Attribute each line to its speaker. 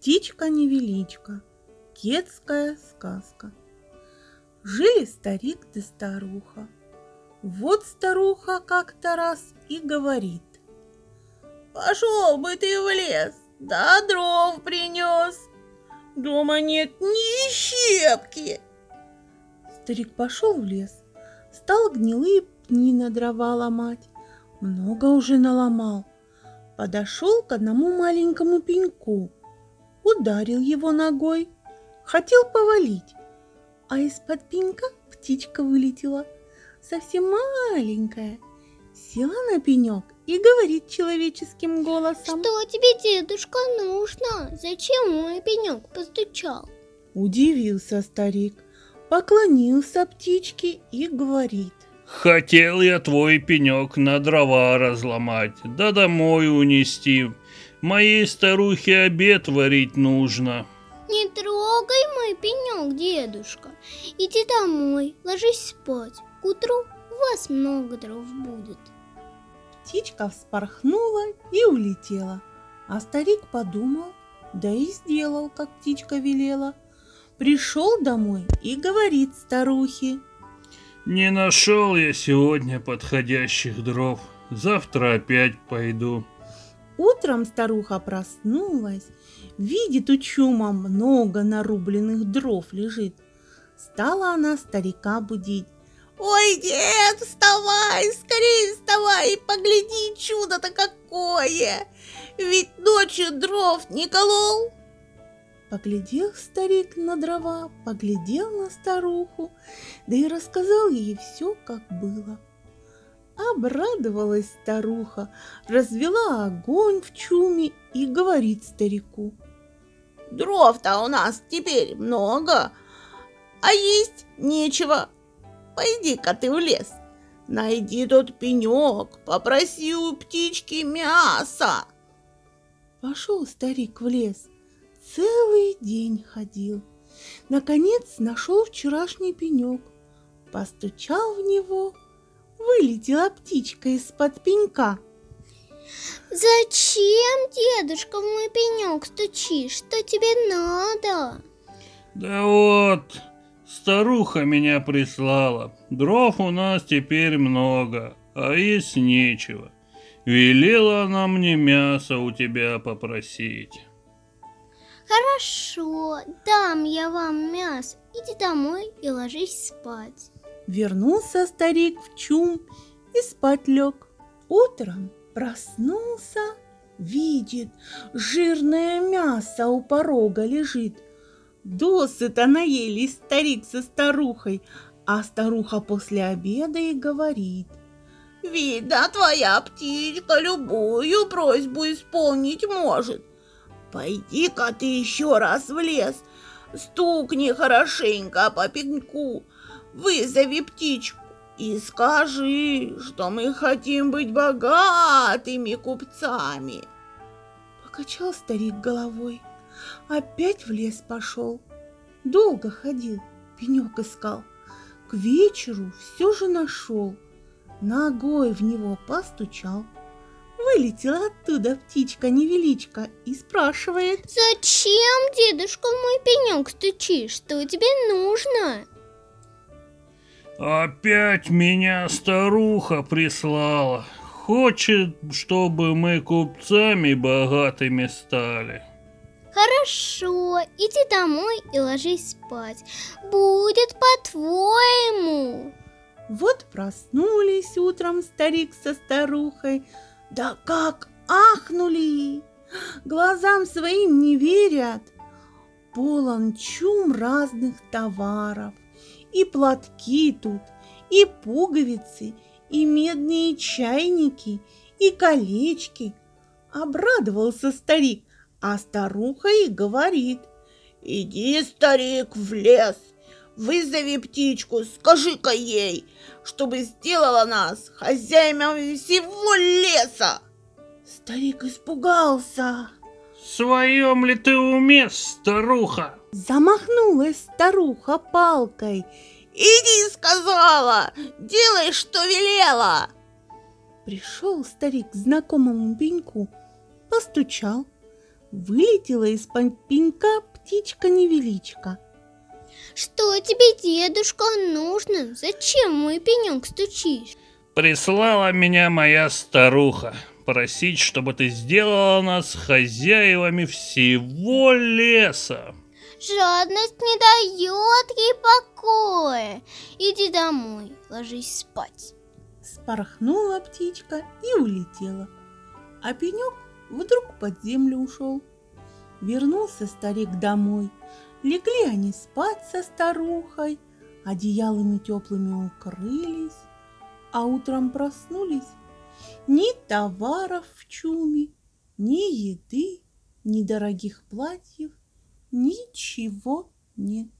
Speaker 1: Птичка-невеличка. Кетская сказка. Жили старик да старуха. Вот старуха как-то раз и говорит.
Speaker 2: Пошел бы ты в лес, да дров принес. Дома нет ни щепки.
Speaker 1: Старик пошел в лес, стал гнилые пни на дрова ломать. Много уже наломал. Подошел к одному маленькому пеньку, ударил его ногой, хотел повалить, а из-под пенька птичка вылетела, совсем маленькая, села на пенек и говорит человеческим голосом.
Speaker 3: Что тебе, дедушка, нужно? Зачем мой пенек постучал?
Speaker 1: Удивился старик, поклонился птичке и говорит.
Speaker 4: Хотел я твой пенек на дрова разломать, да домой унести. Моей старухе обед варить нужно.
Speaker 3: Не трогай мой пенек, дедушка. Иди домой, ложись спать. К утру у вас много дров будет.
Speaker 1: Птичка вспорхнула и улетела, а старик подумал, да и сделал, как птичка велела. Пришел домой и говорит старухе.
Speaker 4: Не нашел я сегодня подходящих дров. Завтра опять пойду.
Speaker 1: Утром старуха проснулась, видит у чума много нарубленных дров лежит. Стала она старика будить.
Speaker 2: Ой, дед, вставай, скорее вставай, погляди, чудо-то какое! Ведь ночью дров не колол.
Speaker 1: Поглядел старик на дрова, поглядел на старуху, да и рассказал ей все, как было. Обрадовалась старуха, развела огонь в чуме и говорит старику.
Speaker 2: Дров-то у нас теперь много, а есть нечего. Пойди-ка ты в лес, найди тот пенек, попроси у птички мяса.
Speaker 1: Пошел старик в лес, целый день ходил. Наконец нашел вчерашний пенек, постучал в него – вылетела птичка из-под пенька.
Speaker 3: Зачем, дедушка, в мой пенек стучишь? Что тебе надо?
Speaker 4: Да вот, старуха меня прислала. Дров у нас теперь много, а есть нечего. Велела она мне мясо у тебя попросить.
Speaker 3: Хорошо, дам я вам мясо. Иди домой и ложись спать.
Speaker 1: Вернулся старик в чум и спать лег. Утром проснулся, видит, жирное мясо у порога лежит. Досыта наелись старик со старухой, а старуха после обеда и говорит.
Speaker 2: Видно, твоя птичка любую просьбу исполнить может. Пойди-ка ты еще раз в лес, стукни хорошенько по пеньку, Вызови птичку и скажи, что мы хотим быть богатыми купцами.
Speaker 1: Покачал старик головой, опять в лес пошел. Долго ходил, пенек искал. К вечеру все же нашел. Ногой в него постучал. Вылетела оттуда птичка-невеличка и спрашивает.
Speaker 3: Зачем, дедушка, мой пенек стучишь? Что тебе нужно?
Speaker 4: Опять меня старуха прислала. Хочет, чтобы мы купцами богатыми стали.
Speaker 3: Хорошо, иди домой и ложись спать. Будет по-твоему.
Speaker 1: Вот проснулись утром старик со старухой. Да как ахнули! Глазам своим не верят. Полон чум разных товаров – и платки тут, и пуговицы, и медные чайники, и колечки. Обрадовался старик, а старуха и говорит.
Speaker 2: Иди, старик, в лес, вызови птичку, скажи-ка ей, чтобы сделала нас хозяинами всего леса.
Speaker 1: Старик испугался.
Speaker 4: В своем ли ты уме, старуха?
Speaker 1: Замахнулась старуха палкой.
Speaker 2: «Иди, сказала! Делай, что велела!»
Speaker 1: Пришел старик к знакомому пеньку, постучал, Вылетела из-под пенька птичка-невеличка.
Speaker 3: Что тебе, дедушка, нужно? Зачем мой пенек стучишь?
Speaker 4: Прислала меня моя старуха просить, чтобы ты сделала нас хозяевами всего леса.
Speaker 3: Жадность не дает ей покоя. Иди домой, ложись спать.
Speaker 1: Спорхнула птичка и улетела. А пенек вдруг под землю ушел. Вернулся старик домой. Легли они спать со старухой, одеялами теплыми укрылись, а утром проснулись. Ни товаров в чуме, ни еды, ни дорогих платьев, ничего нет.